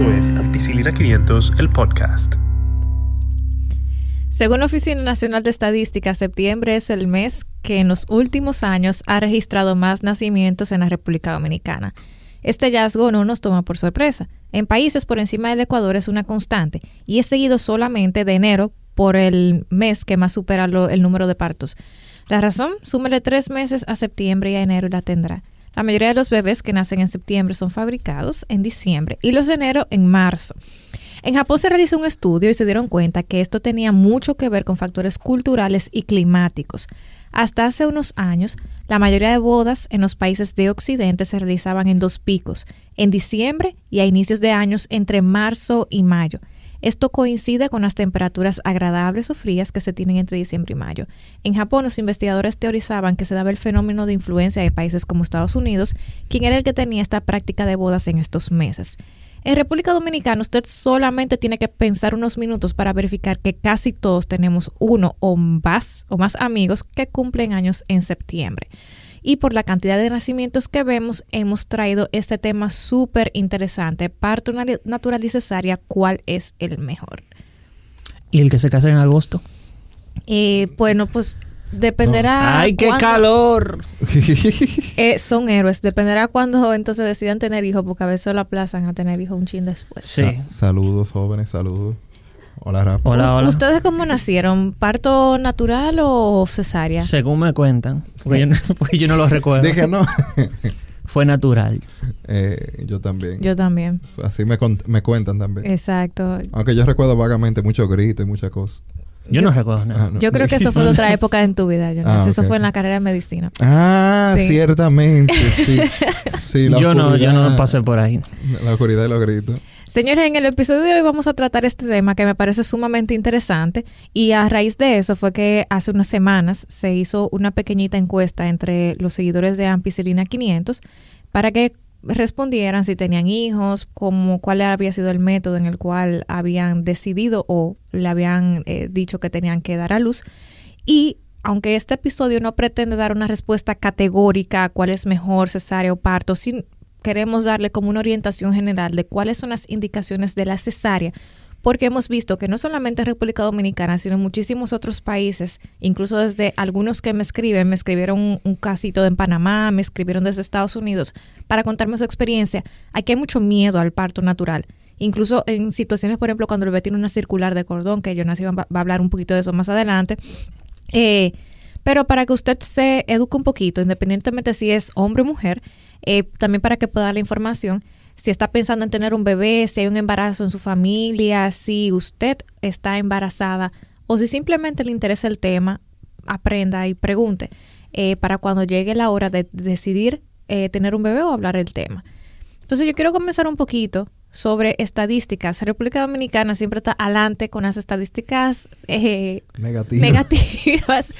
Es Ampicilina 500, el podcast. Según la Oficina Nacional de Estadística, septiembre es el mes que en los últimos años ha registrado más nacimientos en la República Dominicana. Este hallazgo no nos toma por sorpresa. En países por encima del Ecuador es una constante y es seguido solamente de enero por el mes que más supera el número de partos. La razón, súmele tres meses a septiembre y a enero y la tendrá. La mayoría de los bebés que nacen en septiembre son fabricados en diciembre y los de enero en marzo. En Japón se realizó un estudio y se dieron cuenta que esto tenía mucho que ver con factores culturales y climáticos. Hasta hace unos años, la mayoría de bodas en los países de Occidente se realizaban en dos picos, en diciembre y a inicios de años entre marzo y mayo. Esto coincide con las temperaturas agradables o frías que se tienen entre diciembre y mayo. En Japón, los investigadores teorizaban que se daba el fenómeno de influencia de países como Estados Unidos, quien era el que tenía esta práctica de bodas en estos meses. En República Dominicana usted solamente tiene que pensar unos minutos para verificar que casi todos tenemos uno o más, o más amigos que cumplen años en septiembre. Y por la cantidad de nacimientos que vemos, hemos traído este tema súper interesante. Parto natural y cesárea, ¿cuál es el mejor? ¿Y el que se casa en agosto? Eh, bueno, pues Dependerá. ¡Ay, qué calor! Eh, son héroes. Dependerá cuando entonces decidan tener hijos, porque a veces lo aplazan a tener hijos un chin después. Sí. saludos, jóvenes, saludos. Hola, Rafa. Hola, hola. ¿Ustedes cómo nacieron? ¿Parto natural o cesárea? Según me cuentan, porque, yo, no, porque yo no lo recuerdo. Dije no. Fue natural. Eh, yo también. Yo también. Así me, me cuentan también. Exacto. Aunque yo recuerdo vagamente muchos gritos y muchas cosas. Yo no recuerdo nada. Ah, yo creo que eso fue de otra época en tu vida, Jonas. Ah, eso fue en la carrera de medicina. Ah, ciertamente, sí. yo no, yo no pasé por ahí. La oscuridad y los gritos. Señores, en el episodio de hoy vamos a tratar este tema que me parece sumamente interesante y a raíz de eso fue que hace unas semanas se hizo una pequeñita encuesta entre los seguidores de Ampicilina 500 para que respondieran si tenían hijos, cómo, cuál había sido el método en el cual habían decidido o le habían eh, dicho que tenían que dar a luz. Y aunque este episodio no pretende dar una respuesta categórica a cuál es mejor, cesárea o parto, sí queremos darle como una orientación general de cuáles son las indicaciones de la cesárea porque hemos visto que no solamente República Dominicana, sino en muchísimos otros países, incluso desde algunos que me escriben, me escribieron un, casito de Panamá, me escribieron desde Estados Unidos para contarme su experiencia. Aquí hay mucho miedo al parto natural. Incluso en situaciones, por ejemplo, cuando el bebé tiene una circular de cordón, que yo va, va a hablar un poquito de eso más adelante. Eh, pero para que usted se eduque un poquito, independientemente si es hombre o mujer, eh, también para que pueda dar la información, si está pensando en tener un bebé, si hay un embarazo en su familia, si usted está embarazada o si simplemente le interesa el tema, aprenda y pregunte eh, para cuando llegue la hora de decidir eh, tener un bebé o hablar el tema. Entonces yo quiero comenzar un poquito sobre estadísticas. República Dominicana siempre está adelante con las estadísticas eh, negativas.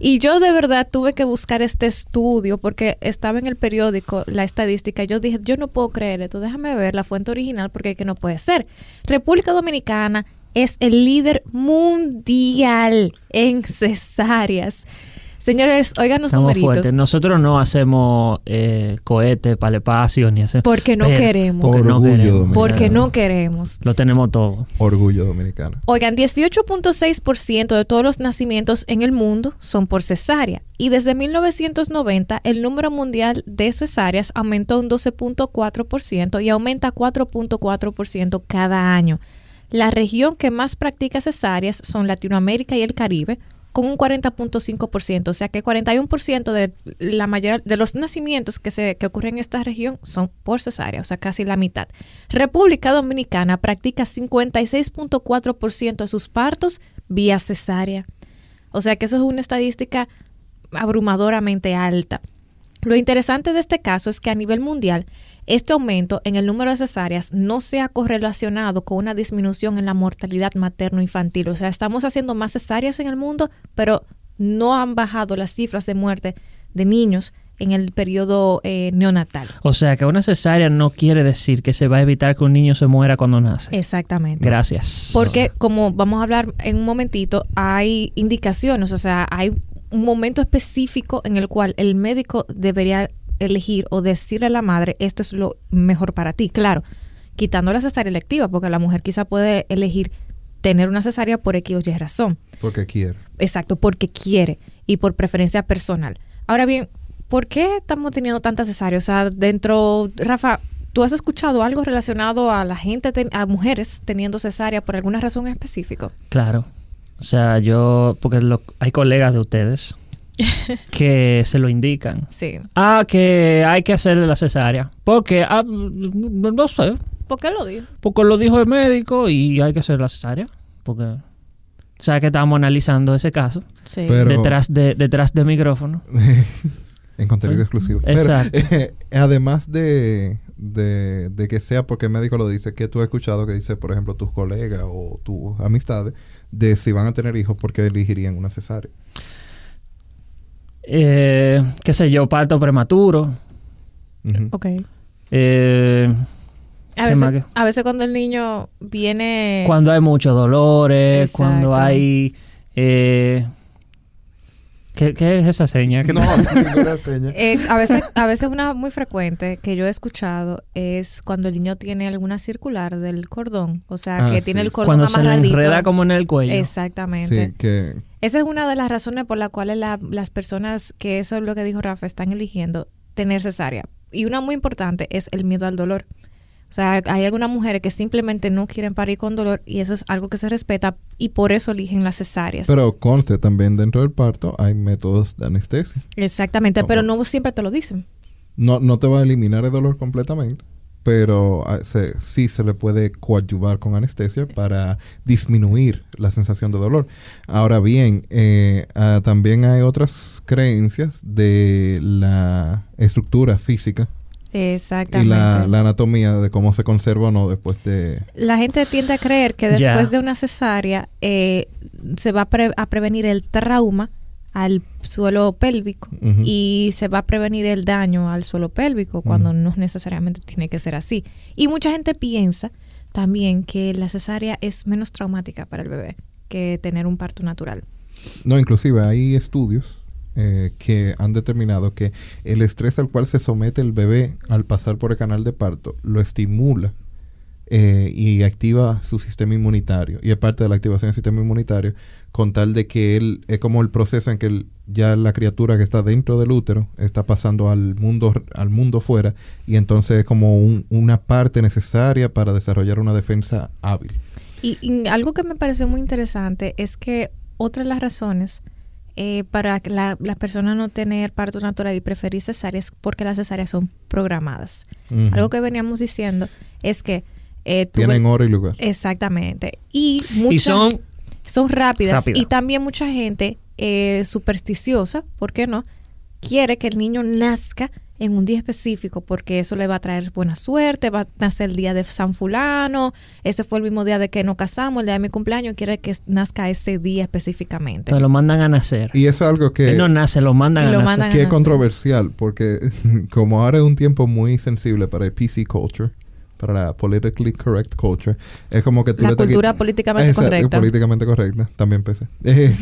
Y yo de verdad tuve que buscar este estudio porque estaba en el periódico la estadística. Yo dije, yo no puedo creer esto, déjame ver la fuente original porque que no puede ser. República Dominicana es el líder mundial en cesáreas. Señores, oigan los numeritos. Nosotros no hacemos eh, cohetes para el espacio ni hacemos. Porque no queremos. Porque no queremos. Porque no queremos. Lo tenemos todo. Orgullo dominicano. Oigan, 18.6% de todos los nacimientos en el mundo son por cesárea. Y desde 1990 el número mundial de cesáreas aumentó un 12.4% y aumenta 4.4% cada año. La región que más practica cesáreas son Latinoamérica y el Caribe, con un 40.5%, o sea que 41% de la mayoría de los nacimientos que se que ocurren en esta región son por cesárea, o sea, casi la mitad. República Dominicana practica 56.4% de sus partos vía cesárea. O sea que eso es una estadística abrumadoramente alta. Lo interesante de este caso es que a nivel mundial este aumento en el número de cesáreas no se ha correlacionado con una disminución en la mortalidad materno-infantil. O sea, estamos haciendo más cesáreas en el mundo, pero no han bajado las cifras de muerte de niños en el periodo eh, neonatal. O sea, que una cesárea no quiere decir que se va a evitar que un niño se muera cuando nace. Exactamente. Gracias. Porque, como vamos a hablar en un momentito, hay indicaciones, o sea, hay un momento específico en el cual el médico debería elegir o decirle a la madre, esto es lo mejor para ti. Claro, quitando la cesárea electiva, porque la mujer quizá puede elegir tener una cesárea por X o Y razón. Porque quiere. Exacto, porque quiere y por preferencia personal. Ahora bien, ¿por qué estamos teniendo tantas cesáreas? O sea, dentro, Rafa, ¿tú has escuchado algo relacionado a la gente, ten- a mujeres teniendo cesárea por alguna razón específica? Claro. O sea, yo, porque lo- hay colegas de ustedes que se lo indican. Sí. Ah, que hay que hacerle la cesárea. Porque, ah, no no sé, ¿Por qué lo digo? porque lo dijo el médico y hay que hacer la cesárea. Porque, o sea, que estábamos analizando ese caso Sí. Pero- detrás de detrás de micrófono. En contenido Sí. exclusivo. Exacto. Pero, eh, además de, de, de que sea porque el médico lo dice, que tú has escuchado que dice, por ejemplo, tus colegas o tus amistades, de si van a tener hijos, porque elegirían una cesárea. Eh, qué sé yo, parto prematuro. Ok. Eh, A ¿Qué veces, más que- a veces cuando el niño viene... cuando hay muchos dolores, Exacto. cuando hay... eh, ¿qué, qué es esa seña? ¿Qué No, seña. Eh, a veces, a veces una muy frecuente que yo he escuchado es cuando el niño tiene alguna circular del cordón, o sea, Ah, que sí, tiene el cordón Cuando se le amarradito. enreda como en el cuello. Exactamente. Sí, que Esa es una de las razones por las cuales la- las personas, que eso es lo que dijo Rafa, están eligiendo tener cesárea. Y una muy importante es el miedo al dolor. O sea, hay algunas mujeres que simplemente no quieren parir con dolor y eso es algo que se respeta y por eso eligen las cesáreas. Pero conste, también dentro del parto hay métodos de anestesia. Exactamente, pero no siempre te lo dicen. No, no te va a eliminar el dolor completamente, pero ah, se- sí se le puede coadyuvar con anestesia para disminuir la sensación de dolor. Ahora bien, eh, ah, también hay otras creencias de la estructura física y Exactamente. la, la anatomía de cómo se conserva o no después de... La gente tiende a creer que Ya. después de una cesárea eh, se va a, pre- a prevenir el trauma al suelo pélvico y se va a prevenir el daño al suelo pélvico cuando no necesariamente tiene que ser así. Y mucha gente piensa también que la cesárea es menos traumática para el bebé que tener un parto natural. No, inclusive hay estudios eh, que han determinado que el estrés al cual se somete el bebé al pasar por el canal de parto lo estimula eh, y activa su sistema inmunitario. Y es parte de la activación del sistema inmunitario con tal de que él, es como el proceso en que ya la criatura que está dentro del útero está pasando al mundo, al mundo fuera y entonces es como un- una parte necesaria para desarrollar una defensa hábil. Y, y algo que me pareció muy interesante es que otra de las razones eh, para que la, las personas no tener parto natural y preferir cesáreas es porque las cesáreas son programadas. Algo que veníamos diciendo es que eh, Tienen ves- hora y lugar. exactamente y, mucha- Y son son rápidas Rápida. y también mucha gente eh, supersticiosa, ¿por qué no? Quiere que el niño nazca en un día específico porque eso le va a traer buena suerte, va a nacer el día de San Fulano, ese fue el mismo día de que nos casamos, el día de mi cumpleaños, quiere que nazca ese día específicamente. te lo mandan a nacer. Y es algo que... Él no nace, lo mandan Lo a nacer. mandan que es nacer. controversial porque como ahora es un tiempo muy sensible para el PC culture, para la politically correct culture, es como que tú La le estás cultura políticamente Exacto, correcta. políticamente correcta, también PC. Eh,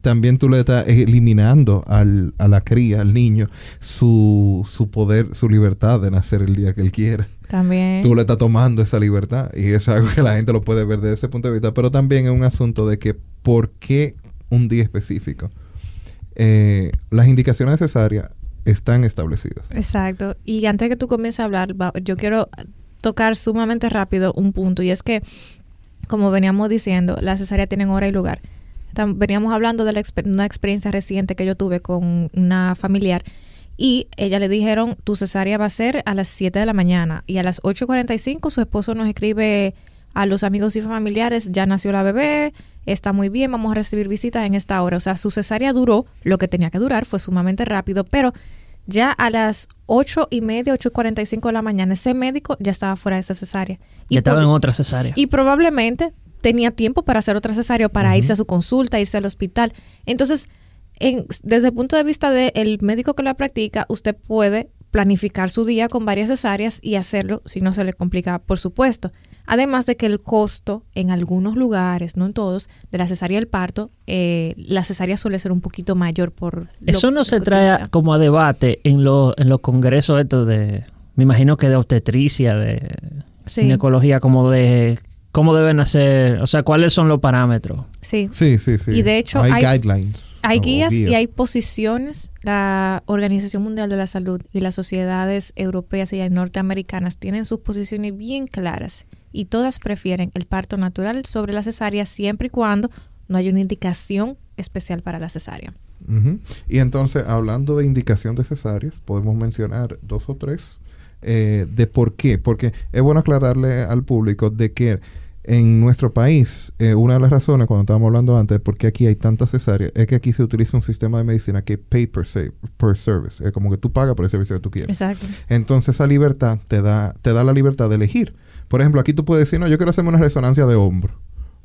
también tú le estás eliminando al, a la cría, al niño, su, su poder, su libertad de nacer el día que él quiera. También. Tú le estás tomando esa libertad y es algo que la gente lo puede ver desde ese punto de vista, pero también es un asunto de que por qué un día específico. Eh, las indicaciones necesarias están establecidas. Exacto. Y antes que tú comiences a hablar, yo quiero tocar sumamente rápido un punto y es que, como veníamos diciendo, la cesárea tienen hora y lugar. Veníamos hablando de una experiencia reciente que yo tuve con una familiar y ella le dijeron, tu cesárea va a ser a las 7 de la mañana y a las 8.45 su esposo nos escribe a los amigos y familiares, ya nació la bebé, está muy bien, vamos a recibir visitas en esta hora. O sea, su cesárea duró lo que tenía que durar, fue sumamente rápido, pero ya a las ocho y media, ocho y cuarenta y cinco de la mañana, ese médico ya estaba fuera de esa cesárea. Ya estaba en otra cesárea. y probablemente tenía tiempo para hacer otra cesárea para irse a su consulta, irse al hospital. Entonces, en- desde el punto de vista del médico que la practica, usted puede planificar su día con varias cesáreas y hacerlo si no se le complica, por supuesto. Además de que el costo en algunos lugares, no en todos, de la cesárea y el parto, eh, la cesárea suele ser un poquito mayor por... lo- Eso no lo se trae utiliza. como a debate en, los en los congresos estos de... Me imagino que de obstetricia, de Sí. ginecología, como de cómo deben hacer, o sea, cuáles son los parámetros. Sí. Sí, sí, sí. Y de hecho hay, hay- guidelines. Hay o guías, y guías. hay posiciones. La Organización Mundial de la Salud y las sociedades europeas y norteamericanas tienen sus posiciones bien claras y todas prefieren el parto natural sobre la cesárea siempre y cuando no haya una indicación especial para la cesárea. Y entonces, hablando de indicación de cesáreas, podemos mencionar dos o tres eh, de por qué. Porque es bueno aclararle al público de que en nuestro país, eh, una de las razones, cuando estábamos hablando antes, de por qué aquí hay tantas cesáreas, es que aquí se utiliza un sistema de medicina que pay per, se- per service. Es como que tú pagas por el servicio que tú quieres. Exacto. Entonces esa libertad te da, te da la libertad de elegir. Por ejemplo, aquí tú puedes decir, no, yo quiero hacerme una resonancia de hombro.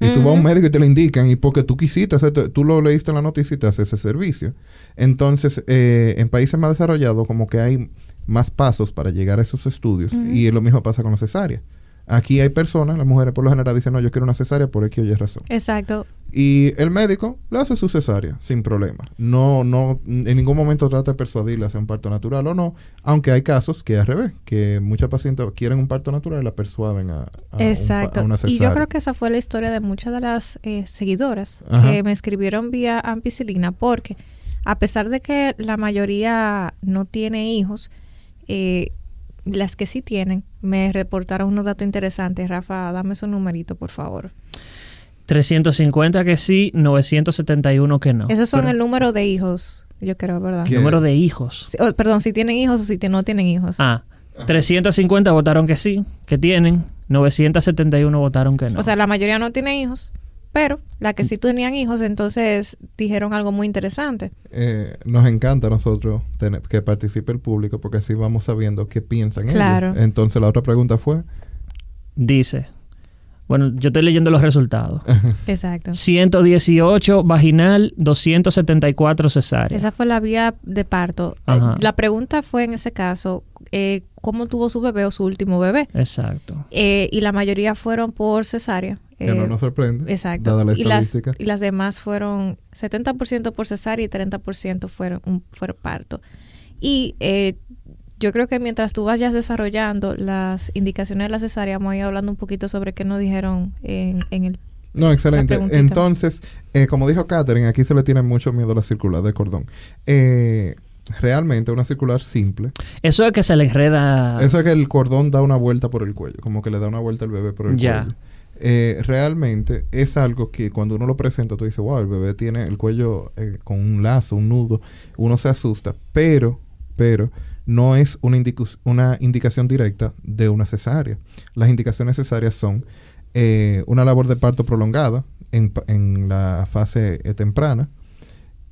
Y tú vas a un médico y te lo indican, y porque tú quisiste, hacer- tú lo leíste en la noticia y te haces ese servicio. Entonces, eh, en países más desarrollados, como que hay más pasos para llegar a esos estudios, y lo mismo pasa con la cesárea. Aquí hay personas, las mujeres por lo general dicen, no, yo quiero una cesárea por X o Y razón. Exacto. Y el médico le hace su cesárea sin problema. No, no, en ningún momento trata de persuadirle a hacer un parto natural o no. Aunque hay casos que es al revés, que muchas pacientes quieren un parto natural y la persuaden a, a un Exacto. a una y cesárea. yo creo que esa fue la historia de muchas de las eh, seguidoras Ajá. que me escribieron vía ampicilina porque a pesar de que la mayoría no tiene hijos, eh, las que sí tienen me reportaron unos datos interesantes. Rafa, dame su numerito, por favor. 350 que sí, 971 que no. Esos son Pero- el número de hijos, yo creo, ¿verdad? ¿Qué? número de hijos. Sí, oh, perdón, si tienen hijos o si no tienen hijos. Ah, 350 votaron que sí, que tienen, 971 votaron que no. O sea, la mayoría no tiene hijos, pero la que sí tenían hijos, entonces dijeron algo muy interesante. Eh, nos encanta a nosotros tener, que participe el público porque así vamos sabiendo qué piensan Claro. ellos. Entonces la otra pregunta fue, Dice, bueno, yo estoy leyendo los resultados. Exacto. 118 vaginal, 274 cesárea. Esa fue la vía de parto. Eh, Ajá. La pregunta fue en ese caso, eh, ¿cómo tuvo su bebé o su último bebé? Exacto. Eh, y la mayoría fueron por cesárea. Que Eh, no nos sorprende, Exacto. dada la y, las, estadística. y las demás fueron 70% por cesárea y 30% fueron, un, fueron parto. Y eh, yo creo que mientras tú vayas desarrollando las indicaciones de la cesárea, vamos a ir hablando un poquito sobre qué nos dijeron en, en el... No, excelente. Entonces, eh, como dijo Catherine, aquí se le tiene mucho miedo a la circular de cordón. Eh, realmente una circular simple. Eso es que se le enreda. Eso es que el cordón da una vuelta por el cuello, como que le da una vuelta al bebé por el Ya. cuello. Eh, realmente es algo que cuando uno lo presenta, tú dices, wow, el bebé tiene el cuello eh, con un lazo, un nudo, uno se asusta, pero, pero no es una, una indicación directa de una cesárea. Las indicaciones necesarias son eh, una labor de parto prolongada en, en la fase eh, temprana.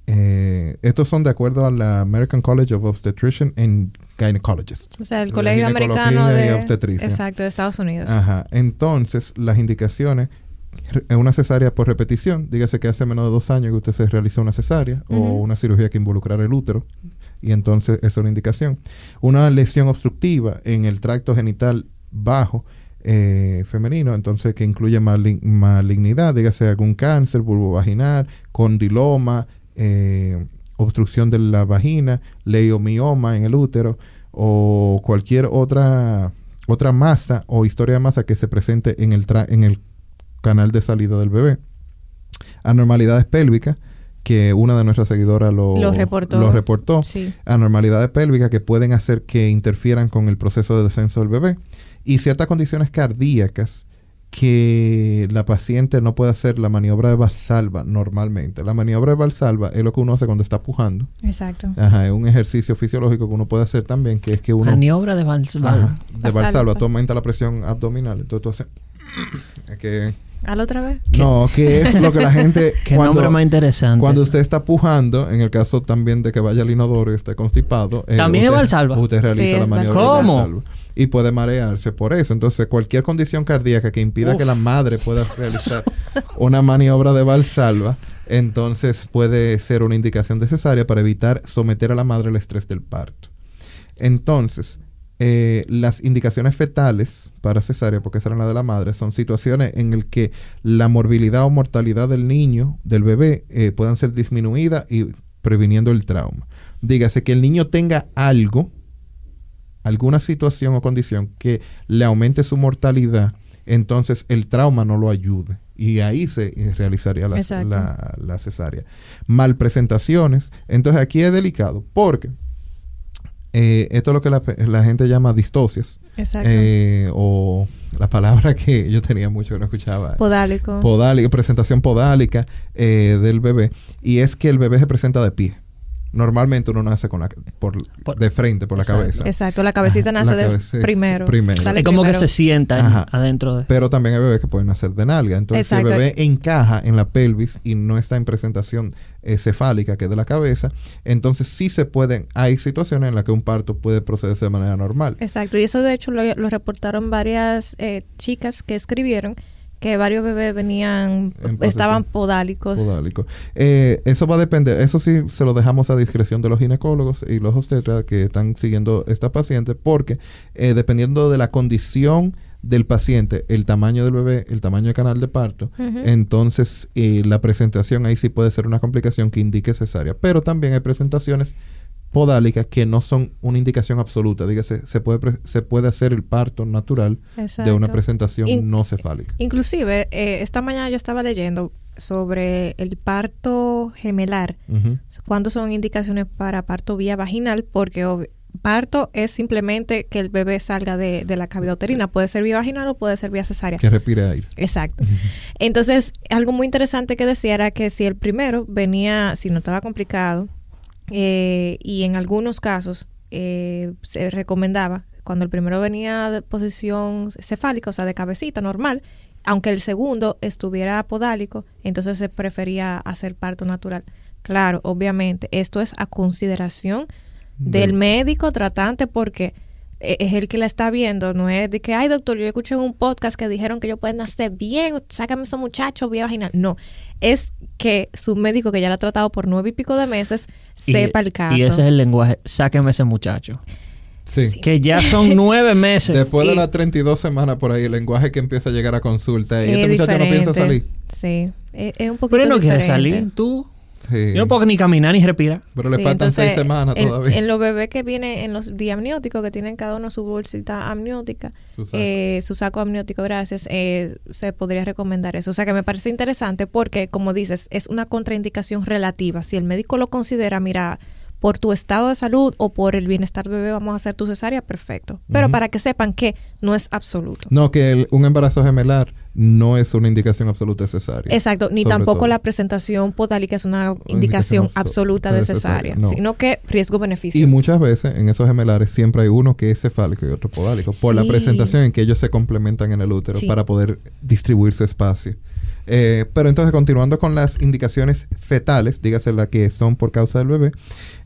Eh, estos son de acuerdo a la American College of Obstetrician and Gynecologists. O sea, el colegio americano de... obstetricia. Exacto, de Estados Unidos. Ajá. Entonces, las indicaciones, eh, una cesárea por repetición, dígase que hace menos de dos años que usted se realizó una cesárea o una cirugía que involucrara el útero, y entonces es una indicación. Una lesión obstructiva en el tracto genital bajo eh, femenino, entonces que incluye malin- malignidad, dígase algún cáncer vulvovaginal, condiloma, eh, obstrucción de la vagina, leiomioma en el útero o cualquier otra otra masa o historia de masa que se presente en el tra- en el canal de salida del bebé. Anormalidades pélvicas que una de nuestras seguidoras lo, Lo reportó. lo reportó. Sí. Anormalidades pélvicas que pueden hacer que interfieran con el proceso de descenso del bebé. Y ciertas condiciones cardíacas que la paciente no puede hacer la maniobra de Valsalva normalmente. La maniobra de Valsalva es lo que uno hace cuando está pujando. Exacto. Ajá, es un ejercicio fisiológico que uno puede hacer también, que es que uno... Maniobra de Vals. Ajá, de Valsalva. Valsalva, tú aumentas la presión abdominal. Entonces tú haces... Es que... ¿Al otra vez? No, que es lo que la gente... Qué cuando- nombre más interesante. cuando usted está pujando, en el caso también de que vaya al inodoro y esté constipado, eh, ¿También es usted, Valsalva? Usted realiza Sí, la es maniobra Valsalva. de ¿Cómo? Valsalva. Y puede marearse por eso. Entonces, cualquier condición cardíaca que impida Uf. que la madre pueda realizar una maniobra de Valsalva, entonces puede ser una indicación necesaria para evitar someter a la madre al estrés del parto. Entonces, eh, las indicaciones fetales para cesárea, porque esa era la de la madre, son situaciones en las que la morbilidad o mortalidad del niño, del bebé, eh, puedan ser disminuidas y previniendo el trauma. Dígase que el niño tenga algo, alguna situación o condición que le aumente su mortalidad, entonces el trauma no lo ayude. Y ahí se realizaría la, Exacto. la- la cesárea. Malpresentaciones. Entonces aquí es delicado porque eh, esto es lo que la, la gente llama distocias. Exacto. eh, o la palabra que yo tenía mucho que no escuchaba. Podálico. Podálica, presentación podálica eh, del bebé. Y es que el bebé se presenta de pie. Normalmente uno nace con la, por, Por- de frente, por la Exacto. cabeza. Exacto, la cabecita Ajá, nace la de primero. primero. Sale Es como que se sienta Ajá. adentro de... Pero también hay bebés que pueden nacer de nalga. Entonces, si Exacto. el bebé encaja en la pelvis y no está en presentación eh, cefálica, que es de la cabeza, entonces sí se pueden. Hay situaciones en las que un parto puede procederse de manera normal. Exacto, y eso de hecho lo, lo reportaron varias eh, chicas que escribieron que varios bebés venían, estaban podálicos. Podálico. Eh, eso va a depender, eso sí se lo dejamos a discreción de los ginecólogos y los obstetras que están siguiendo esta paciente, porque eh, dependiendo de la condición del paciente, el tamaño del bebé, el tamaño del canal de parto, entonces eh, la presentación ahí sí puede ser una complicación que indique cesárea, pero también hay presentaciones podálicas que no son una indicación absoluta, dígase, se puede, pre- se puede hacer el parto natural de una presentación In- no cefálica. Inclusive, eh, esta mañana yo estaba leyendo sobre el parto gemelar. Ujú. ¿Cuándo son indicaciones para parto vía vaginal? Porque parto es simplemente que el bebé salga de, de la cavidad uterina. Puede ser vía vaginal o puede ser vía cesárea. Que respire aire. Exacto. Entonces, algo muy interesante que decía era que si el primero venía, si no estaba complicado, eh, y en algunos casos eh, se recomendaba, cuando el primero venía de posición cefálica, o sea, de cabecita normal, aunque el segundo estuviera podálico, entonces se prefería hacer parto natural. Claro, obviamente, esto es a consideración del Del- médico tratante porque es el que la está viendo, no es de que, ay doctor, yo escuché en un podcast que dijeron que yo puedo nacer bien, sácame esos muchachos vía vaginal. No, es que su médico que ya la ha tratado por nueve y pico de meses Y- sepa el caso. Y ese es el lenguaje. Sáqueme ese muchacho. Sí. Sí. Que ya son nueve meses. Después de Y- las 32 semanas por ahí, el lenguaje que empieza a llegar a consulta. Y Es este muchacho no piensa salir. Sí, es, es un poquito Pero no quiere diferente. salir. Tú. Sí. Yo no puedo ni caminar ni respirar. Pero le Sí, faltan entonces, seis semanas en, todavía. En los bebés que vienen en los diamnióticos, que tienen cada uno su bolsita amniótica, Su saco. eh, su saco amniótico, gracias, eh, se podría recomendar eso. O sea que me parece interesante porque, como dices, es una contraindicación relativa. Si el médico lo considera, mira, por tu estado de salud o por el bienestar del bebé vamos a hacer tu cesárea, perfecto. Pero para que sepan que no es absoluto. No, que el- un embarazo gemelar no es una indicación absoluta de cesárea. Exacto, ni tampoco todo. la presentación podálica es una indicación indicación abso- absoluta de de cesárea, cesárea, no. sino que riesgo-beneficio. Y muchas veces en esos gemelares siempre hay uno que es cefálico y otro podálico, por la presentación en que ellos se complementan en el útero Sí. para poder distribuir su espacio. Eh, pero entonces, continuando con las indicaciones fetales, dígase las que son por causa del bebé,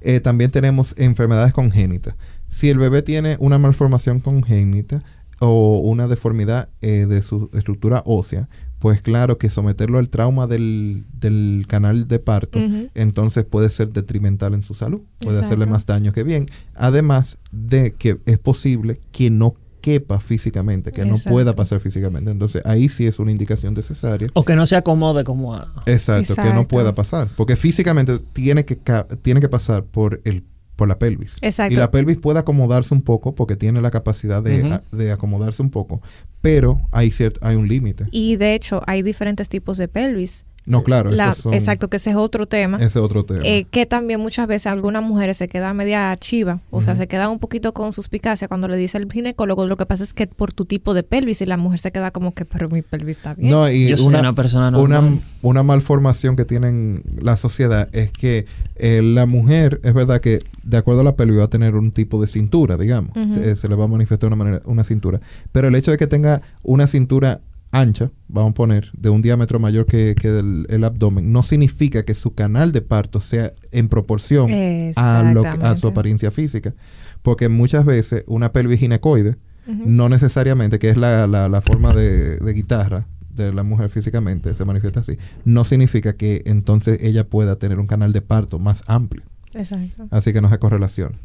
eh, también tenemos enfermedades congénitas. Si el bebé tiene una malformación congénita o una deformidad eh, de su estructura ósea, pues claro que someterlo al trauma del, del canal de parto, entonces puede ser detrimental en su salud, puede hacerle más daño que bien. Además de que es posible que no quepa físicamente, que no Exacto. pueda pasar físicamente. Entonces ahí sí es una indicación de cesárea. O que no se acomode como a... Exacto, que no Exacto. pueda pasar, porque físicamente tiene que tiene que pasar por el por la pelvis. Exacto. Y la pelvis puede acomodarse un poco porque tiene la capacidad de, a- de acomodarse un poco, pero hay cierto hay un límite. Y de hecho, hay diferentes tipos de pelvis. No, claro, La- esos son- exacto, que ese es otro tema. ese es otro tema. eh, que también muchas veces algunas mujeres se quedan media chiva, o sea, se quedan un poquito con suspicacia cuando le dice el ginecólogo, lo que pasa es que por tu tipo de pelvis y la mujer se queda como que, pero mi pelvis está bien. No, y Yo soy una persona una, normal. una malformación que tienen la sociedad es que eh, la mujer, es verdad que de acuerdo a la pelvis va a tener un tipo de cintura, digamos. Se, se le va a manifestar de una manera, una cintura. Pero el hecho de que tenga una cintura ancha, vamos a poner, de un diámetro mayor que, que el, el abdomen, no significa que su canal de parto sea en proporción a, lo, que- a su apariencia física. Porque muchas veces una pelvis ginecoide, no necesariamente, que es la, la- la forma de, de guitarra de la mujer físicamente, se manifiesta así, no significa que entonces ella pueda tener un canal de parto más amplio. Exacto. Así que no se correlaciona.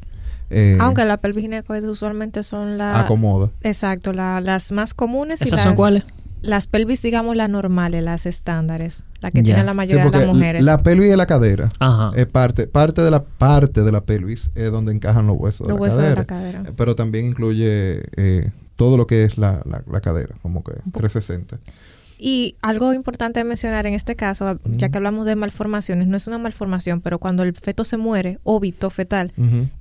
Eh, Aunque las pelvis ginecoides usualmente son las... acomoda. Exacto, la- las más comunes y ¿Esas las... son cuáles? Las pelvis, digamos, las normales, las estándares, la que Ya. tienen la Sí, mayoría de las mujeres. La pelvis de la cadera Ajá. es parte, parte de la parte de la pelvis es donde encajan los huesos, Los de, la huesos de cadera, la cadera. Eh, Pero también incluye eh, todo lo que es la, la- la cadera, como que 360. Y algo importante de mencionar en este caso, ya que hablamos de malformaciones, no es una malformación, pero cuando el feto se muere, óbito fetal,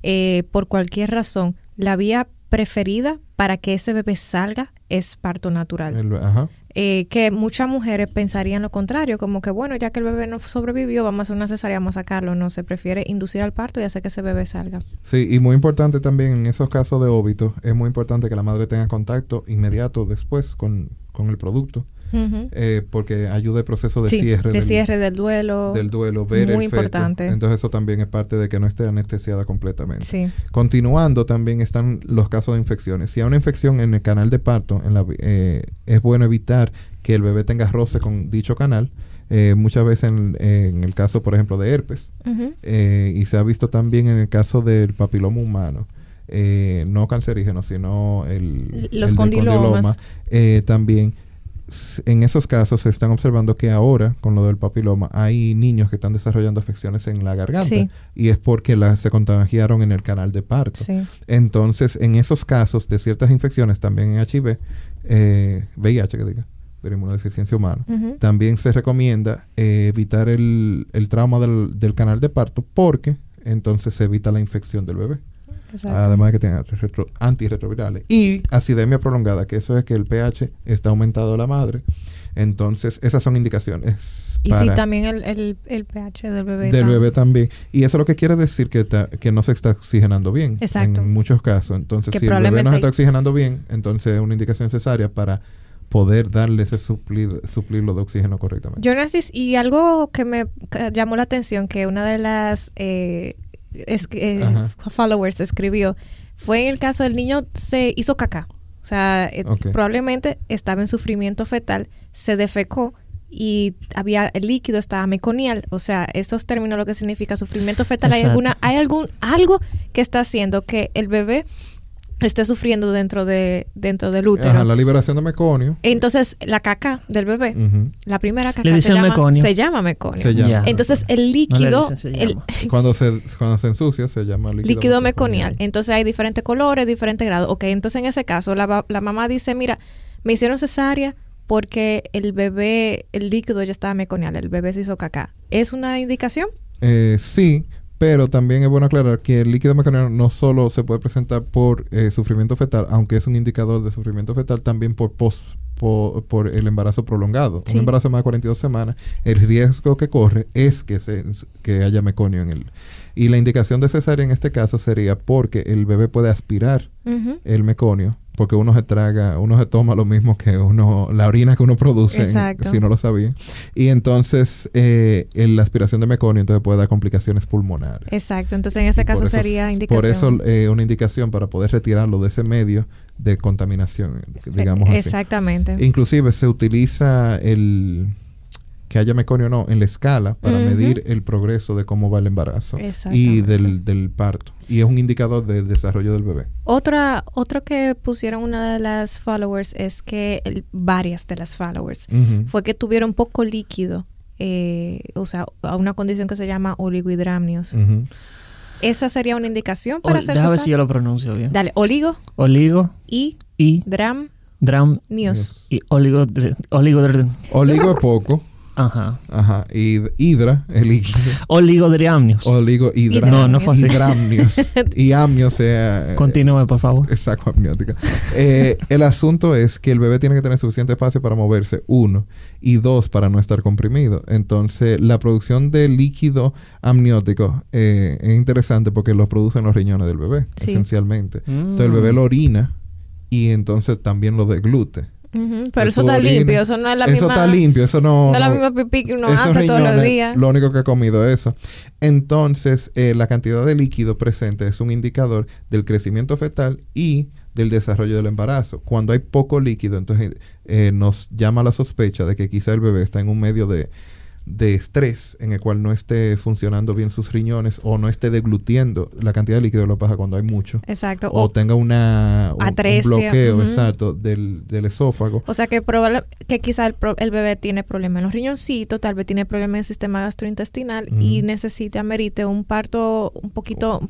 eh, por cualquier razón, la vía preferida para que ese bebé salga es parto natural. El- ajá. Eh, que muchas mujeres pensarían lo contrario, como que bueno, ya que el bebé no sobrevivió, vamos a hacer una cesárea, vamos a sacarlo. No, se prefiere inducir al parto y hacer que ese bebé salga. Sí, y muy importante también en esos casos de óbito, es muy importante que la madre tenga contacto inmediato después con, con el producto, Eh, porque ayuda el proceso de Sí, cierre, de del, cierre del duelo. del duelo, ver Muy el feto. importante. Entonces eso también es parte de que no esté anestesiada completamente. Sí. Continuando también están los casos de infecciones. Si hay una infección en el canal de parto, en la, eh, es bueno evitar que el bebé tenga roce con dicho canal. Eh, muchas veces en, en el caso, por ejemplo, de herpes, eh, y se ha visto también en el caso del papiloma humano, eh, no cancerígeno, sino el, Los el condilomas. eh, también en esos casos se están observando que ahora, con lo del papiloma, hay niños que están desarrollando afecciones en la garganta Sí. y es porque las se contagiaron en el canal de parto. Sí. Entonces, en esos casos de ciertas infecciones, también en HIV, eh, VIH, que diga, pero inmunodeficiencia humana, también se recomienda eh, evitar el, el trauma del, del canal de parto porque entonces se evita la infección del bebé. Exacto. Además de que tenga retro- antirretrovirales. Y acidemia prolongada, que eso es que el pH está aumentado de la madre. Entonces, esas son indicaciones y sí, para también el, el, el pH del bebé. del bebé también. Y eso lo que quiere decir que, ta- que no se está oxigenando bien. Exacto. En muchos casos. Entonces, Que si el bebé no se está oxigenando bien, entonces es una indicación necesaria para poder darle ese suplir, suplirlo de oxígeno correctamente. Jonasis, y algo que me llamó la atención, que una de las eh, es- eh, followers escribió, fue en el caso del niño se hizo caca. O sea, eh, probablemente estaba en sufrimiento fetal, se defecó y había el líquido estaba meconial, o sea, estos términos lo que significa sufrimiento fetal, hay alguna hay algún algo que está haciendo que el bebé esté sufriendo dentro de dentro del útero. Ajá, la liberación de meconio. Entonces, la caca del bebé, la primera caca Le se llama, meconio. se llama meconio. Se llama. Ya. Entonces, el líquido, dicen se el. Cuando se, cuando se ensucia se llama líquido, líquido meconial. Entonces, hay diferentes colores, diferentes grados. Ok, entonces en ese caso, la, la mamá dice, mira, me hicieron cesárea porque el bebé, el líquido ya estaba meconial, el bebé se hizo caca. ¿Es una indicación? Eh, sí, pero también es bueno aclarar que el líquido meconiano no solo se puede presentar por eh, sufrimiento fetal, aunque es un indicador de sufrimiento fetal, también por post, por, por el embarazo prolongado. Sí. Un embarazo de más de 42 semanas, el riesgo que corre es que, se, que haya meconio en él. Y la indicación de cesárea en este caso sería porque el bebé puede aspirar el meconio, porque uno se traga, uno se toma lo mismo que uno, la orina que uno produce, en- Exacto. si no lo sabía. Y entonces eh, el- la aspiración de meconio entonces puede dar complicaciones pulmonares. Exacto. Entonces, en ese Y caso sería es- indicación. Por eso eh, una indicación para poder retirarlo de ese medio de contaminación, digamos así. Exactamente. Inclusive se utiliza el que haya meconio o no en la escala para medir el progreso de cómo va el embarazo y del, del parto. Y es un indicador del desarrollo del bebé. Otra, otro que pusieron una de las followers es que, el- varias de las followers, fue que tuvieron poco líquido, eh, o sea, a una condición que se llama oligohidramnios. Ujú. ¿Esa sería una indicación para hacer Déjame ver si yo lo pronuncio bien. Dale, oligo Oligo y y dram dram nios. y oligo oligo Oligo es poco. Ajá. Ajá. Y hidra es líquido. Oligodriamnios. Oligo hidra. No, no fue así. Hidramnios. y amnio sea. eh, Continúe, por favor. Exacto, amniótica. Eh, el asunto es que el bebé tiene que tener suficiente espacio para moverse, uno, y dos, para no estar comprimido. Entonces, la producción de líquido amniótico eh, es interesante porque lo producen los riñones del bebé, Sí. esencialmente. Mm. Entonces, el bebé lo orina y entonces también lo deglute. Pero eso está orina- limpio, eso no es la eso misma... está limpio, eso no... No es la misma pipí que uno hace todos los días. Lo único que ha comido es eso. Entonces, eh, la cantidad de líquido presente es un indicador del crecimiento fetal y del desarrollo del embarazo. Cuando hay poco líquido, entonces eh, nos llama la sospecha de que quizá el bebé está en un medio de de estrés en el cual no esté funcionando bien sus riñones o no esté deglutiendo la cantidad de líquido lo pasa cuando hay mucho. Exacto. O, tenga una, un, bloqueo exacto del, del esófago. O sea que probable, que quizá el, pro- el bebé tiene problemas en los riñoncitos, tal vez tiene problemas en el sistema gastrointestinal y Ujú. necesite, amerite un parto un poquito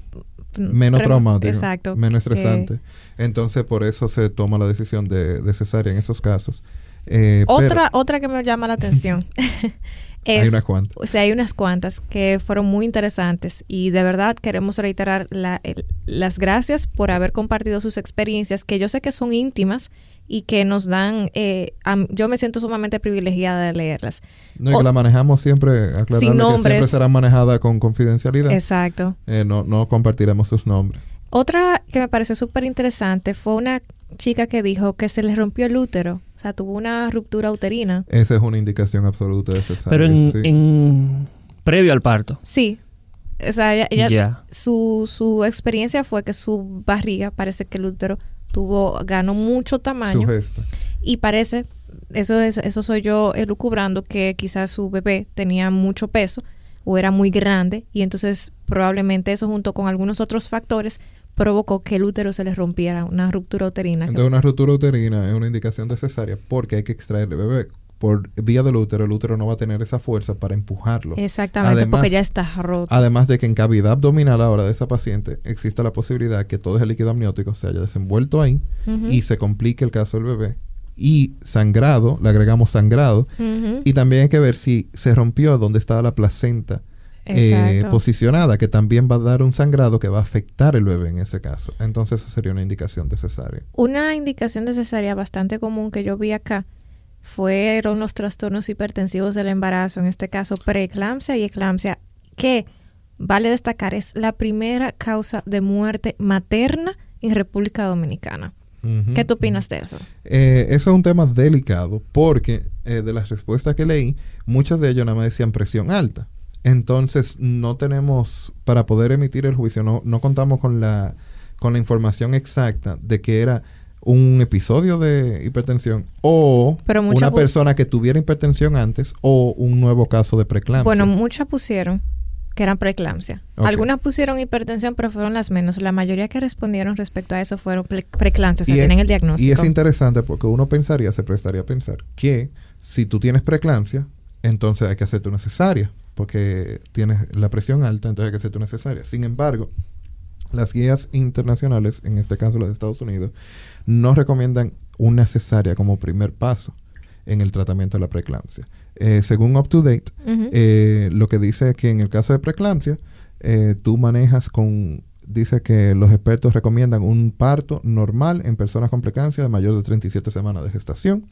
menos traumático, Exacto. menos que- estresante. Entonces, por eso se toma la decisión de, de cesárea en esos casos. Eh, pero Otra, otra que me llama la atención es, hay unas cuantas. o sea, hay unas cuantas que fueron muy interesantes y de verdad queremos reiterar la- el- las gracias por haber compartido sus experiencias que yo sé que son íntimas y que nos dan, eh, yo me siento sumamente privilegiada de leerlas. No, y o- que la manejamos siempre, Sin que siempre nombres. será manejada con confidencialidad. Exacto. Eh, no, no compartiremos sus nombres. Otra que me pareció súper interesante fue una chica que dijo que se le rompió el útero, o sea, tuvo una ruptura uterina. Esa es una indicación absoluta de cesárea. Pero en, sí. en- previo al parto. Sí. O sea, ella, ella- su, su experiencia fue que su barriga, parece que el útero tuvo, ganó mucho tamaño Su gesto. y parece, eso es, eso soy yo elucubrando que quizás su bebé tenía mucho peso o era muy grande y entonces probablemente eso junto con algunos otros factores provocó que el útero se le rompiera, una ruptura uterina. Entonces, una ruptura uterina es una indicación de cesárea porque hay que extraer el bebé. Por vía del útero, el útero no va a tener esa fuerza para empujarlo. Exactamente, Además- porque ya está roto. Además de que en cavidad abdominal ahora de esa paciente existe la posibilidad que todo ese líquido amniótico se haya desenvuelto ahí y se complique el caso del bebé. Y sangrado, le agregamos sangrado. Y también hay que ver si se rompió donde estaba la placenta eh, posicionada, que también va a dar un sangrado que va a afectar el bebé en ese caso. Entonces, esa sería una indicación de cesárea. Una indicación de cesárea bastante común que yo vi acá fueron los trastornos hipertensivos del embarazo, en este caso preeclampsia y eclampsia, que vale destacar es la primera causa de muerte materna en República Dominicana. ¿Qué tú opinas de eso? Eh, eso es un tema delicado porque eh, de las respuestas que leí, muchas de ellas nada más decían presión alta. Entonces no tenemos, para poder emitir el juicio, no, no contamos con la, con la información exacta de que era un episodio de hipertensión o Pero una persona que tuviera hipertensión antes o un nuevo caso de preeclampsia. Bueno, muchas pusieron que eran preeclampsia. Algunas pusieron hipertensión, pero fueron las menos. La mayoría que respondieron respecto a eso fueron pre- preeclampsia, o sea, Y es- tienen el diagnóstico. Y es interesante porque uno pensaría, se prestaría a pensar que si tú tienes preeclampsia, entonces hay que hacerte una cesárea, porque tienes la presión alta, entonces hay que hacerte una cesárea. Sin embargo, las guías internacionales, en este caso las de Estados Unidos, no recomiendan una cesárea como primer paso en el tratamiento de la preeclampsia. Eh, según Up to Date, Ujú. eh, lo que dice es que en el caso de preeclampsia, eh, tú manejas con, dice que los expertos recomiendan un parto normal en personas con preeclampsia de mayor de 37 semanas de gestación.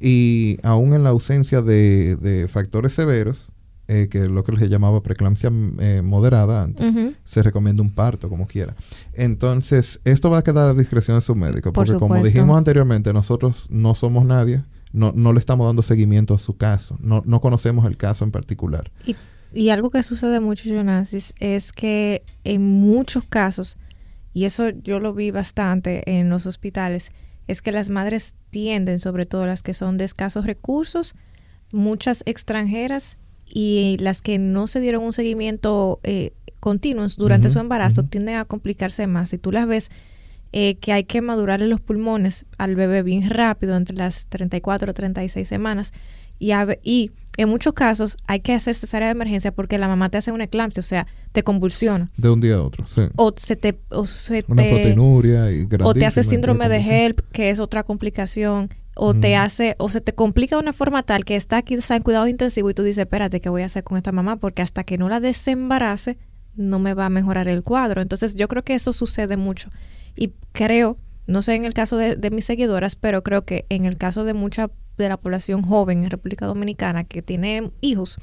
Y aún en la ausencia de, de factores severos, eh, que es lo que se llamaba preeclampsia eh, moderada antes, se recomienda un parto como quiera. Entonces, esto va a quedar a discreción de su médico, Por porque como dijimos anteriormente, nosotros no somos nadie, no, no le estamos dando seguimiento a su caso, no, no conocemos el caso en particular. Y, y algo que sucede mucho, Jonasis, es que en muchos casos, y eso yo lo vi bastante en los hospitales, es que las madres tienden, sobre todo las que son de escasos recursos, muchas extranjeras y las que no se dieron un seguimiento eh, continuo durante su embarazo, tienden a complicarse más. Si tú las ves eh, que hay que madurarle los pulmones al bebé bien rápido, entre las 34 o 36 semanas, y, a y en muchos casos hay que hacer cesárea de emergencia porque la mamá te hace una eclampsia, o sea, te convulsiona. De un día a otro, sí. O se te, o se Una te- proteinuria y o te hace síndrome de. HELP, que es otra complicación, o te hace, o se te complica de una forma tal que está quizá en cuidado intensivo y tú dices, espérate, ¿qué voy a hacer con esta mamá? Porque hasta que no la desembarace, no me va a mejorar el cuadro. Entonces yo creo que eso sucede mucho. Y creo, no sé en el caso de, de mis seguidoras, pero creo que en el caso de mucha de la población joven en República Dominicana que tiene hijos,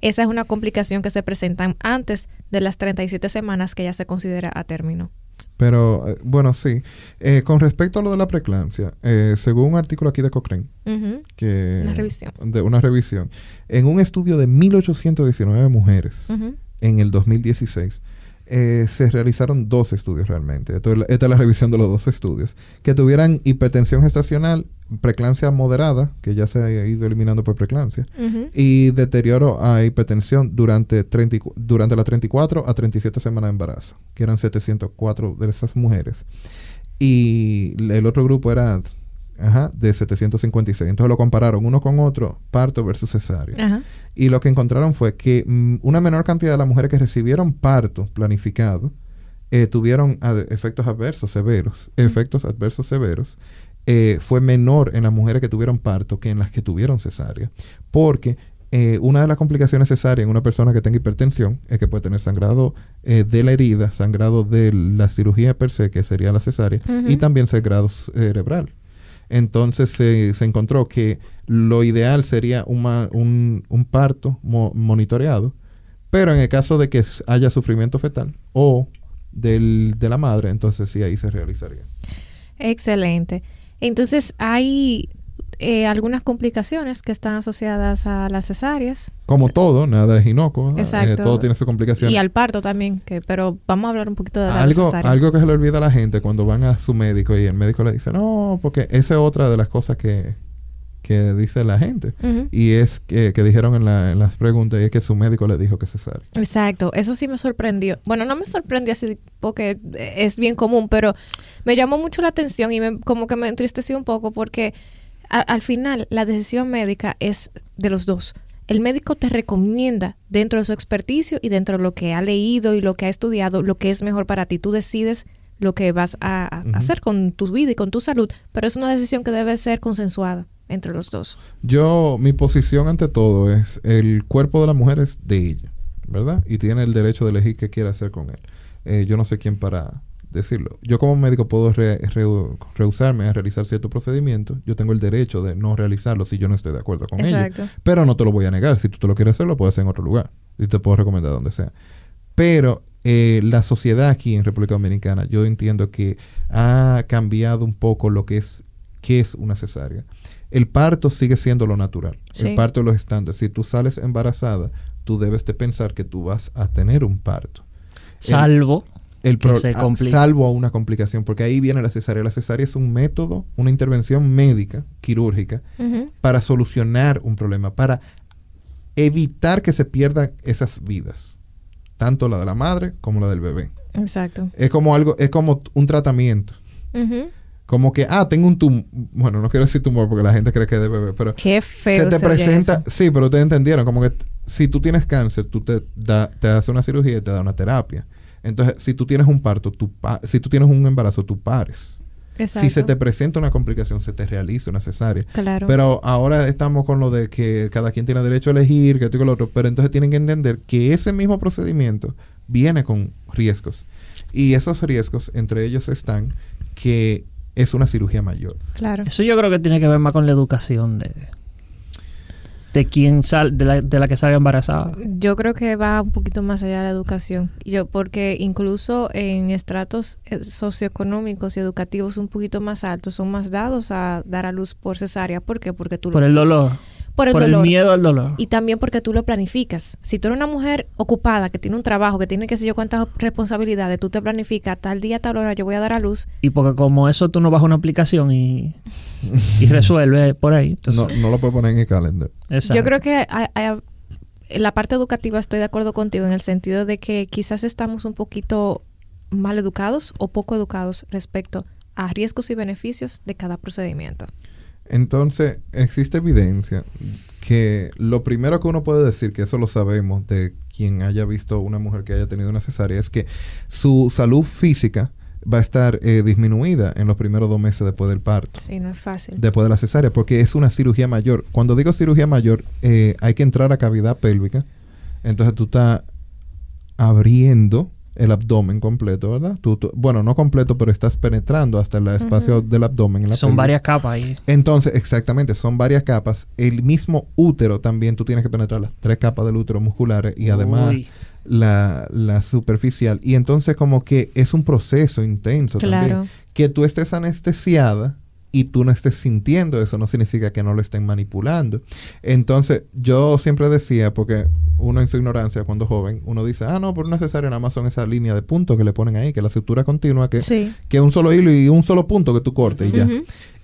esa es una complicación que se presenta antes de las 37 semanas que ya se considera a término. Pero, eh, bueno, sí. Eh, con respecto a lo de la preeclampsia, eh, según un artículo aquí de Cochrane, que Una revisión. de una revisión, en un estudio de 1819 mujeres Ujú. en el 2016, eh, se realizaron dos estudios realmente. Esto esta es la revisión de los dos estudios. Que tuvieran hipertensión gestacional preeclampsia moderada, que ya se ha ido eliminando por preeclampsia, y deterioro a hipertensión durante, 30 y cu- durante las 34 a 37 semanas de embarazo, que eran 704 de esas mujeres. Y el otro grupo era ajá, de 756. Entonces lo compararon uno con otro, parto versus cesárea. Ajá. Y lo que encontraron fue que mm, una menor cantidad de las mujeres que recibieron parto planificado eh, tuvieron efectos adversos severos, efectos adversos severos, eh, fue menor en las mujeres que tuvieron parto que en las que tuvieron cesárea. Porque eh, una de las complicaciones cesáreas en una persona que tenga hipertensión es que puede tener sangrado eh, de la herida, sangrado de la cirugía per se, que sería la cesárea, y también sangrado cerebral. Entonces se, encontró que lo ideal sería un, un- parto mo- monitoreado, pero en el caso de que haya sufrimiento fetal o del, de la madre, entonces sí ahí se realizaría. Excelente. Entonces, hay eh, algunas complicaciones que están asociadas a las cesáreas Como todo, nada es inocuo. Exacto. Eh, todo tiene su complicación. y al parto también, que, pero vamos a hablar un poquito de la algo, cesárea. algo que se le olvida a la gente cuando van a su médico y el médico le dice, no, porque esa es otra de las cosas que, que dice la gente. Y es que, que dijeron en, la- en las preguntas y es que su médico le dijo que cesárea. Exacto, eso sí me sorprendió. Bueno, no me sorprendió así porque es bien común, pero me llamó mucho la atención y me, como que me entristeció un poco porque a- al final la decisión médica es de los dos. El médico te recomienda dentro de su experticio y dentro de lo que ha leído y lo que ha estudiado lo que es mejor para ti. Tú decides lo que vas a, hacer con tu vida y con tu salud, pero es una decisión que debe ser consensuada entre los dos. Yo, mi posición ante todo es el cuerpo de la mujer es de ella, ¿verdad? Y tiene el derecho de elegir qué quiere hacer con él. Eh, yo no sé quién para decirlo. Yo como médico puedo re- re- rehusarme a realizar cierto procedimiento. Yo tengo el derecho de no realizarlo si yo no estoy de acuerdo con ello. Exacto. Pero no te lo voy a negar. Si tú te lo quieres hacer, lo puedes hacer en otro lugar. Y te puedo recomendar donde sea. Pero eh, la sociedad aquí en República Dominicana, yo entiendo que ha cambiado un poco lo que es, qué es una cesárea. El parto sigue siendo lo natural. Sí. El parto es lo estándar. Si tú sales embarazada, tú debes de pensar que tú vas a tener un parto. Salvo El Que pro- se a- complica. salvo a una complicación, porque ahí viene la cesárea. La cesárea es un método, una intervención médica, quirúrgica, para solucionar un problema, para evitar que se pierdan esas vidas, tanto la de la madre como la del bebé. Exacto. Es como algo, es como un tratamiento. Como que, ah, tengo un tumor. Bueno, no quiero decir tumor porque la gente cree que es de bebé, pero Qué feo. se te se presenta. eso. Sí, pero ustedes entendieron. Como que si tú tienes cáncer, tú te, da, te hace una cirugía y te da una terapia. Entonces, si tú tienes un parto, tú pa- si tú tienes un embarazo, tú pares. Exacto. Si se te presenta una complicación, se te realiza una cesárea. Claro. Pero ahora estamos con lo de que cada quien tiene derecho a elegir, que esto y que lo otro. Pero entonces tienen que entender que ese mismo procedimiento viene con riesgos. Y esos riesgos, entre ellos están que es una cirugía mayor. claro. Eso yo creo que tiene que ver más con la educación de, de quien sal, de la, de la que salga embarazada. Yo creo que va un poquito más allá de la educación. Yo, porque incluso en estratos eh, socioeconómicos y educativos un poquito más altos son más dados a dar a luz por cesárea. ¿Por qué? Porque tú Por lo, el dolor. Por el por dolor. el miedo al dolor. Y también porque tú lo planificas. Si tú eres una mujer ocupada, que tiene un trabajo, que tiene qué sé yo cuántas responsabilidades, tú te planificas, tal día, tal hora yo voy a dar a luz. Y porque como eso tú no bajas una aplicación y, y resuelves por ahí. Entonces, No, no lo puedo poner en el calendar. exacto. Yo creo que hay- hay- en la parte educativa estoy de acuerdo contigo en el sentido de que quizás estamos un poquito mal educados o poco educados respecto a riesgos y beneficios de cada procedimiento. Entonces, existe evidencia que lo primero que uno puede decir, que eso lo sabemos de quien haya visto una mujer que haya tenido una cesárea, es que su salud física va a estar eh, disminuida en los primeros dos meses después del parto. Sí, no es fácil. después de la cesárea, porque es una cirugía mayor. Cuando digo cirugía mayor, eh, hay que entrar a cavidad pélvica. Entonces tú estás abriendo el abdomen completo, ¿verdad? Tú, tú- bueno, no completo, pero estás penetrando hasta el espacio del abdomen. en la Son pelvis. varias capas ahí. Entonces, exactamente, son varias capas. El mismo útero también, tú tienes que penetrar las tres capas del útero musculares y además la, la superficial. Y entonces como que es un proceso intenso Claro. también. Que tú estés anestesiada y tú no estés sintiendo eso, no significa que no lo estén manipulando. Entonces, yo siempre decía, porque uno en su ignorancia, cuando joven, uno dice, ah, no, por una cesárea nada más son esa línea de puntos que le ponen ahí, que la sutura continua, que, Sí. que un solo hilo y un solo punto que tú cortes y ya.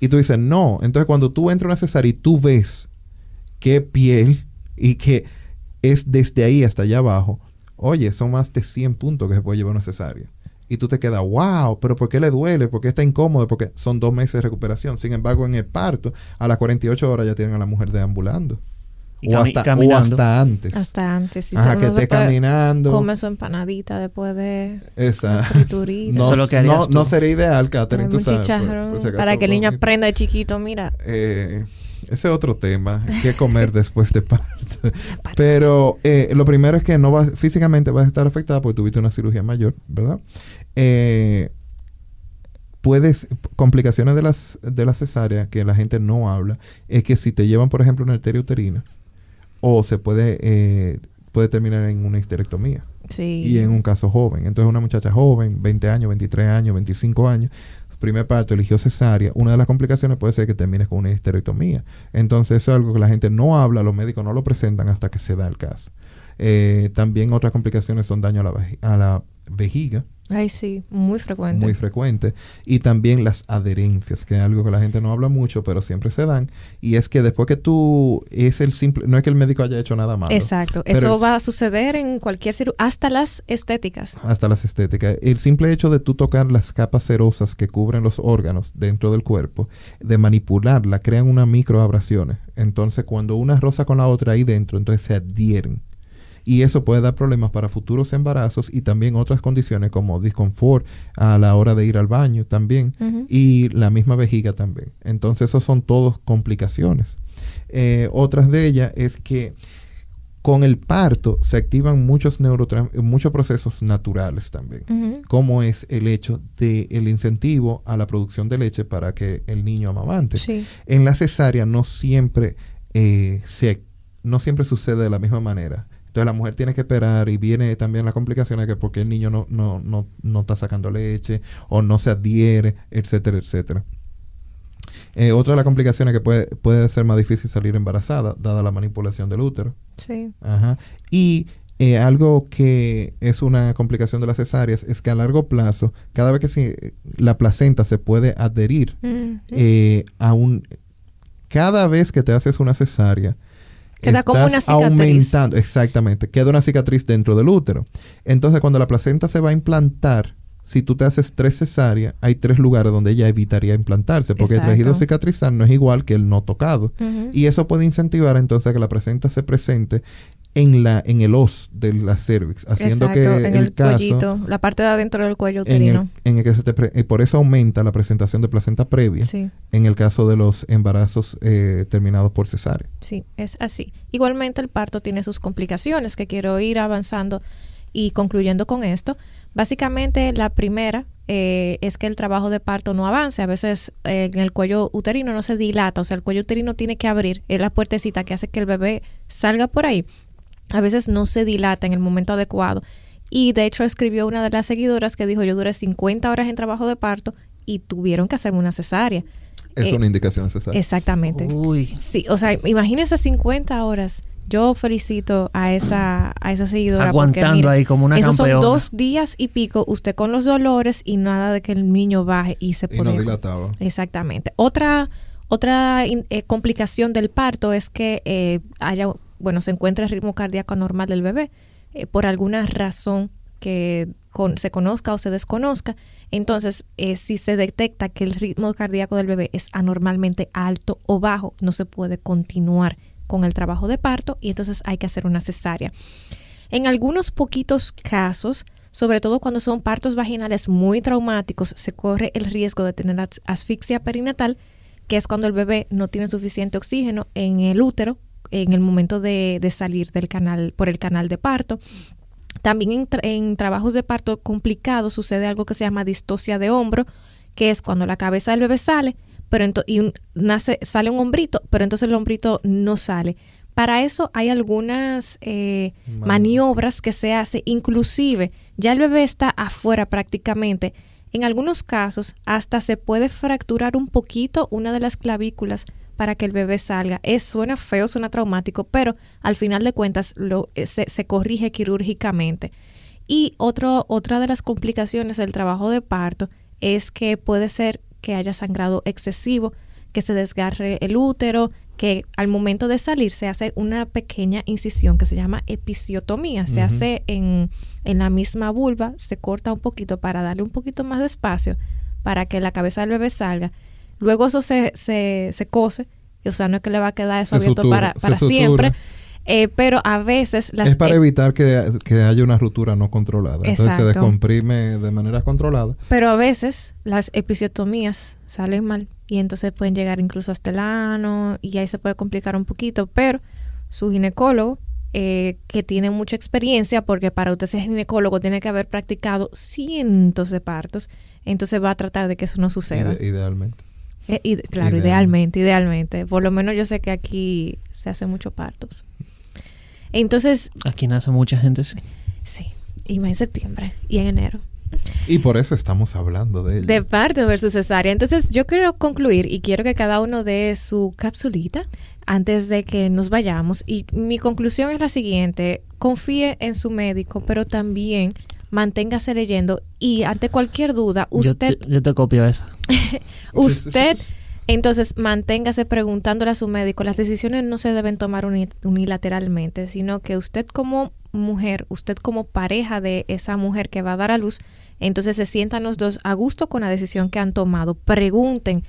Y tú dices, no. Entonces, cuando tú entras a una cesárea y tú ves qué piel y que es desde ahí hasta allá abajo, oye, son más de 100 puntos que se puede llevar una cesárea. Y tú te quedas, wow, pero ¿por qué le duele? ¿Por qué está incómodo? Porque son dos meses de recuperación. Sin embargo, en el parto, a las 48 horas ya tienen a la mujer deambulando. Y O hasta, o hasta antes. Hasta antes. Si Ajá, se- que esté caminando. Come su empanadita después de Esa. No, Eso es lo que no, no sería ideal, Catherine, tú sabes. por- chicharrón por si acaso, para que el niño aprenda de chiquito, mira. Eh, ese es otro tema, qué comer después de parto. Pero eh, lo primero es que no vas, físicamente vas a estar afectada porque tuviste una cirugía mayor, ¿verdad? Eh, puedes, complicaciones de las de la cesárea que la gente no habla, es que si te llevan, por ejemplo, una arteria uterina, o se puede, eh, puede terminar en una histerectomía Sí. y en un caso joven. Entonces una muchacha joven, 20 años, 23 años, 25 años, primer parto eligió cesárea, una de las complicaciones puede ser que termines con una histerectomía. Entonces eso es algo que la gente no habla, los médicos no lo presentan hasta que se da el caso. Eh, también otras complicaciones son daño a la, a la vejiga, Ay, sí, muy frecuente. muy frecuente, y también las adherencias, que es algo que la gente no habla mucho, pero siempre se dan, y es que después que tú, es el simple, no es que el médico haya hecho nada malo. Exacto. Eso es- va a suceder en cualquier cirugía, hasta las estéticas. hasta las estéticas. El simple hecho de tú tocar las capas cerosas que cubren los órganos dentro del cuerpo, de manipularla, crean unas microabrasiones. Entonces, cuando una rosa con la otra ahí dentro, entonces se adhieren. Y eso puede dar problemas para futuros embarazos y también otras condiciones como disconfort a la hora de ir al baño también y la misma vejiga también. Entonces, esos son todos complicaciones. Eh, otras de ellas es que con el parto se activan muchos muchos procesos naturales también, como es el hecho del incentivo a la producción de leche para que el niño amamante. Sí. En la cesárea no siempre eh, se no siempre sucede de la misma manera. Entonces la mujer tiene que esperar y viene también la complicación de que porque el niño no, no, no, no está sacando leche o no se adhiere, etcétera, etcétera. Eh, otra de las complicaciones que puede, puede ser más difícil salir embarazada, dada la manipulación del útero. Sí. Ajá. Y eh, algo que es una complicación de las cesáreas es que a largo plazo, cada vez que se- la placenta se puede adherir eh, a un... Cada vez que te haces una cesárea, Queda como una cicatriz. aumentando, exactamente, queda una cicatriz dentro del útero. Entonces, cuando la placenta se va a implantar, si tú te haces tres cesáreas, hay tres lugares donde ella evitaría implantarse, porque el tejido cicatrizal no es igual que el no tocado. Y eso puede incentivar entonces a que la placenta se presente en la en el os de la cervix, haciendo Exacto, que en el, el, caso cuellito, la parte de adentro del cuello en el, uterino. en el que se te pre- eh, por eso aumenta la presentación de placenta previa Sí, en el caso de los embarazos eh, terminados por cesárea. sí, es así. Igualmente el parto tiene sus complicaciones que quiero ir avanzando y concluyendo con esto. Básicamente la primera eh, es que el trabajo de parto no avance. A veces eh, en el cuello uterino no se dilata, o sea, el cuello uterino tiene que abrir, es la puertecita que hace que el bebé salga por ahí. A veces no se dilata en el momento adecuado. Y de hecho escribió una de las seguidoras que dijo, yo duré 50 horas en trabajo de parto y tuvieron que hacerme una cesárea. Es Eh, una indicación cesárea. Exactamente. Uy. Sí, o sea, imagínense 50 horas. Yo felicito a esa, a esa seguidora. porque, Aguantando mire, ahí como una Esos son campeona. dos días y pico, usted con los dolores y nada de que el niño baje y se y no pone. dilataba. Exactamente. Otra, otra eh, complicación del parto es que eh, haya, bueno, se encuentre el ritmo cardíaco anormal del bebé eh, por alguna razón que se conozca o se desconozca. Entonces, eh, si se detecta que el ritmo cardíaco del bebé es anormalmente alto o bajo, no se puede continuar con el trabajo de parto y entonces hay que hacer una cesárea. En algunos poquitos casos, sobre todo cuando son partos vaginales muy traumáticos, se corre el riesgo de tener as- asfixia perinatal, que es cuando el bebé no tiene suficiente oxígeno en el útero en el momento de, de salir del canal por el canal de parto. También en, tra- en trabajos de parto complicados sucede algo que se llama distosia de hombro, que es cuando la cabeza del bebé sale, pero y un- nace, sale un hombrito, pero entonces el hombrito no sale. Para eso hay algunas eh, Man- maniobras que se hace, inclusive ya el bebé está afuera prácticamente, En algunos casos hasta se puede fracturar un poquito una de las clavículas para que el bebé salga. Es, suena feo, suena traumático, pero al final de cuentas lo, eh, se, se corrige quirúrgicamente. Y otro, otra de las complicaciones del trabajo de parto es que puede ser que haya sangrado excesivo, que se desgarre el útero, que al momento de salir se hace una pequeña incisión que se llama episiotomía. Se hace en, en, la misma vulva, se corta un poquito para darle un poquito más de espacio para que la cabeza del bebé salga. Luego eso se, se, se cose, o sea, no es que le va a quedar eso abierto para, para siempre. Eh, pero a veces las... Es para e evitar que, que, haya una ruptura no controlada. Entonces se descomprime de manera controlada. Pero a veces las episiotomías salen mal y entonces pueden llegar incluso hasta el ano y ahí se puede complicar un poquito, pero su ginecólogo, eh, que tiene mucha experiencia, porque para usted ser ginecólogo tiene que haber practicado cientos de partos, entonces va a tratar de que eso no suceda. idealmente. Eh, claro, idealmente, idealmente. Por lo menos yo sé que aquí se hace muchos partos. Entonces... Aquí nace mucha gente, sí. Sí, y va en septiembre y en enero. Y por eso estamos hablando de ello. De parto versus cesárea. Entonces yo quiero concluir y quiero que cada uno dé su capsulita antes de que nos vayamos. Y mi conclusión es la siguiente. Confíe en su médico, pero también manténgase leyendo y ante cualquier duda, usted... Yo te, copio eso. usted... Entonces, manténgase preguntándole a su médico. Las decisiones no se deben tomar unilateralmente, sino que usted como mujer, usted como pareja de esa mujer que va a dar a luz, entonces se sientan los dos a gusto con la decisión que han tomado. Pregunten.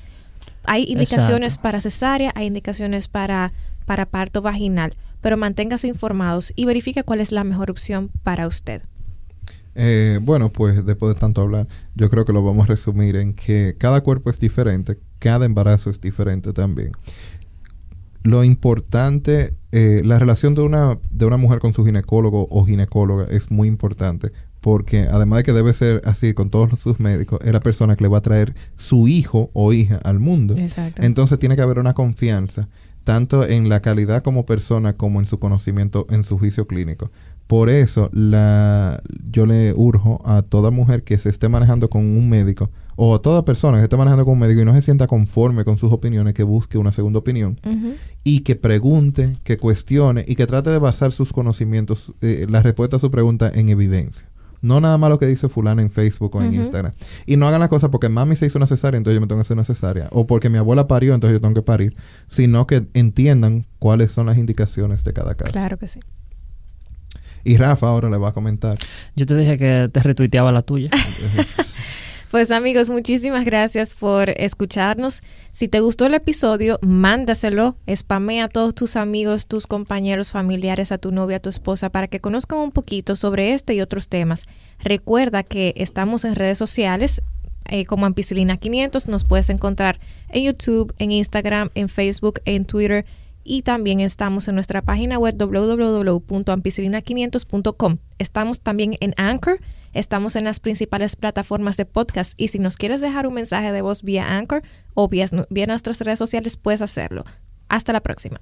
Hay indicaciones para cesárea, hay indicaciones para, para parto vaginal, pero manténgase informados y verifique cuál es la mejor opción para usted. Eh, bueno, pues después de tanto hablar, yo creo que lo vamos a resumir en que cada cuerpo es diferente, cada embarazo es diferente también. Lo importante, eh, la relación de una, de una mujer con su ginecólogo o ginecóloga es muy importante porque además de que debe ser así con todos sus médicos, es la persona que le va a traer su hijo o hija al mundo. Entonces tiene que haber una confianza, tanto en la calidad como persona como en su conocimiento, en su juicio clínico. Por eso la, yo le urjo a toda mujer que se esté manejando con un médico o a toda persona que esté manejando con un médico y no se sienta conforme con sus opiniones, que busque una segunda opinión y que pregunte, que cuestione y que trate de basar sus conocimientos, eh, la respuesta a su pregunta en evidencia. No nada más lo que dice fulana en Facebook o en Instagram. Y no hagan las cosas porque mami se hizo una cesárea, entonces yo me tengo que hacer una cesárea. O porque mi abuela parió, entonces yo tengo que parir. Sino que entiendan cuáles son las indicaciones de cada caso. Claro que sí. Y Rafa ahora le va a comentar. Yo te dije que te retuiteaba la tuya. Pues amigos, muchísimas gracias por escucharnos. Si te gustó el episodio, mándaselo, spamea a todos tus amigos, tus compañeros, familiares, a tu novia, a tu esposa, para que conozcan un poquito sobre este y otros temas. Recuerda que estamos en redes sociales, eh, como Ampicilina 500. Nos puedes encontrar en YouTube, en Instagram, en Facebook, en Twitter y también estamos en nuestra página web www.ampicilina500.com. Estamos también en Anchor, estamos en las principales plataformas de podcast y si nos quieres dejar un mensaje de voz vía Anchor o vía, vía nuestras redes sociales, puedes hacerlo. Hasta la próxima.